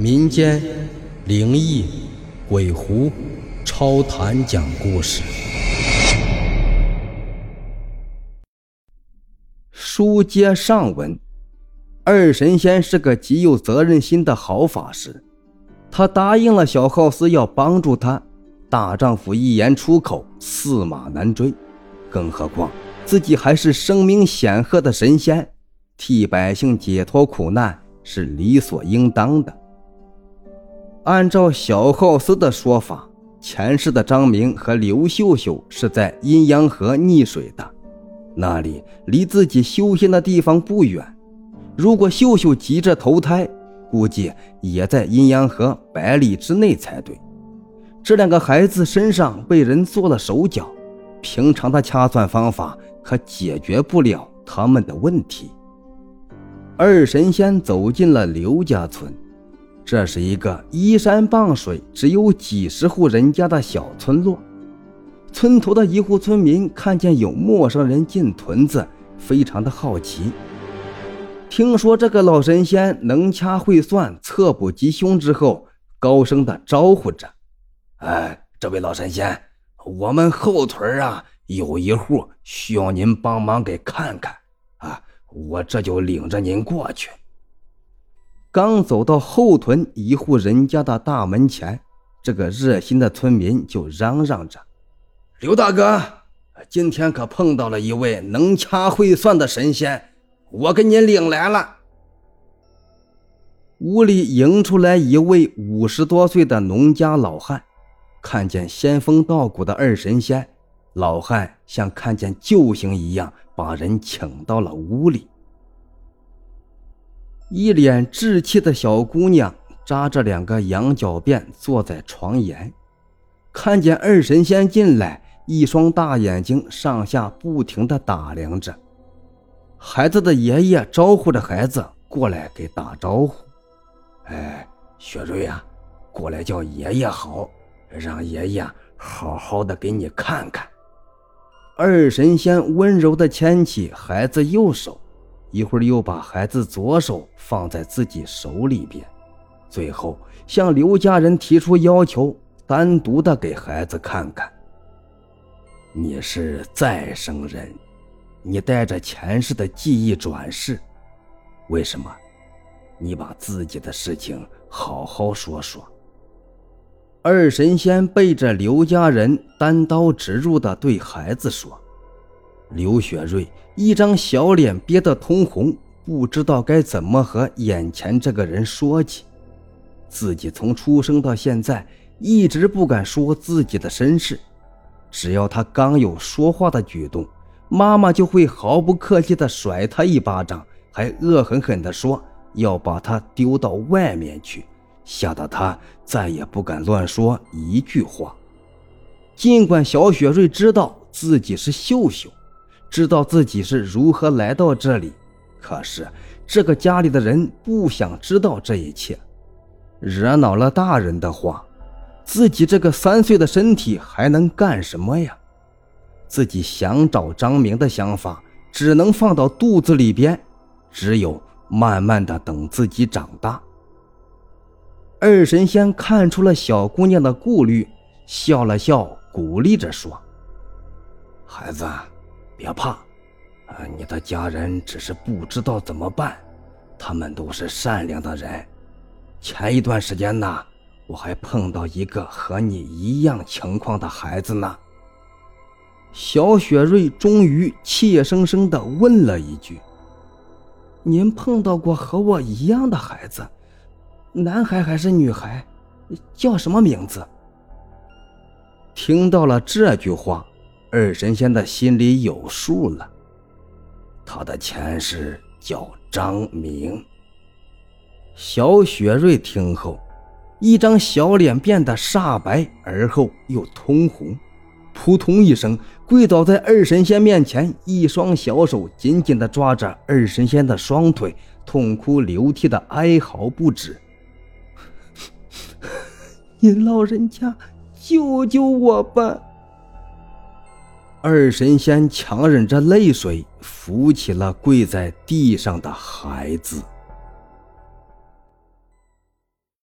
民间灵异、鬼狐、超谈讲故事。书接上文，二神仙是个极有责任心的好法师，他答应了小浩斯要帮助他。大丈夫一言出口，驷马难追，更何况自己还是声名显赫的神仙，替百姓解脱苦难是理所应当的。按照小浩斯的说法，前世的张明和刘秀秀是在阴阳河溺水的，那里离自己修仙的地方不远。如果秀秀急着投胎，估计也在阴阳河百里之内才对。这两个孩子身上被人做了手脚，平常的掐算方法可解决不了他们的问题。二神仙走进了刘家村。这是一个依山傍水、只有几十户人家的小村落。村头的一户村民看见有陌生人进屯子，非常的好奇。听说这个老神仙能掐会算、测卜吉凶之后，高声的招呼着：“哎，这位老神仙，我们后屯啊有一户需要您帮忙给看看啊，我这就领着您过去。”刚走到后屯一户人家的大门前，这个热心的村民就嚷嚷着：“刘大哥，今天可碰到了一位能掐会算的神仙，我给您领来了。”屋里迎出来一位五十多岁的农家老汉，看见仙风道骨的二神仙，老汉像看见救星一样，把人请到了屋里。一脸稚气的小姑娘扎着两个羊角辫，坐在床沿，看见二神仙进来，一双大眼睛上下不停地打量着。孩子的爷爷招呼着孩子过来给打招呼：“哎，雪瑞啊，过来叫爷爷好，让爷爷好好的给你看看。”二神仙温柔地牵起孩子右手。一会儿又把孩子左手放在自己手里边，最后向刘家人提出要求，单独的给孩子看看。你是再生人，你带着前世的记忆转世，为什么？你把自己的事情好好说说。二神仙背着刘家人，单刀直入的对孩子说。刘雪瑞一张小脸憋得通红，不知道该怎么和眼前这个人说起。自己从出生到现在一直不敢说自己的身世，只要他刚有说话的举动，妈妈就会毫不客气地甩他一巴掌，还恶狠狠地说要把他丢到外面去，吓得他再也不敢乱说一句话。尽管小雪瑞知道自己是秀秀。知道自己是如何来到这里，可是这个家里的人不想知道这一切，惹恼了大人的话，自己这个三岁的身体还能干什么呀？自己想找张明的想法只能放到肚子里边，只有慢慢的等自己长大。二神仙看出了小姑娘的顾虑，笑了笑，鼓励着说：“孩子。”别怕，啊，你的家人只是不知道怎么办，他们都是善良的人。前一段时间呢，我还碰到一个和你一样情况的孩子呢。小雪瑞终于怯生生地问了一句：“您碰到过和我一样的孩子，男孩还是女孩？叫什么名字？”听到了这句话。二神仙的心里有数了，他的前世叫张明。小雪瑞听后，一张小脸变得煞白，而后又通红，扑通一声跪倒在二神仙面前，一双小手紧紧地抓着二神仙的双腿，痛哭流涕的哀嚎不止：“ 您老人家，救救我吧！”二神仙强忍着泪水，扶起了跪在地上的孩子。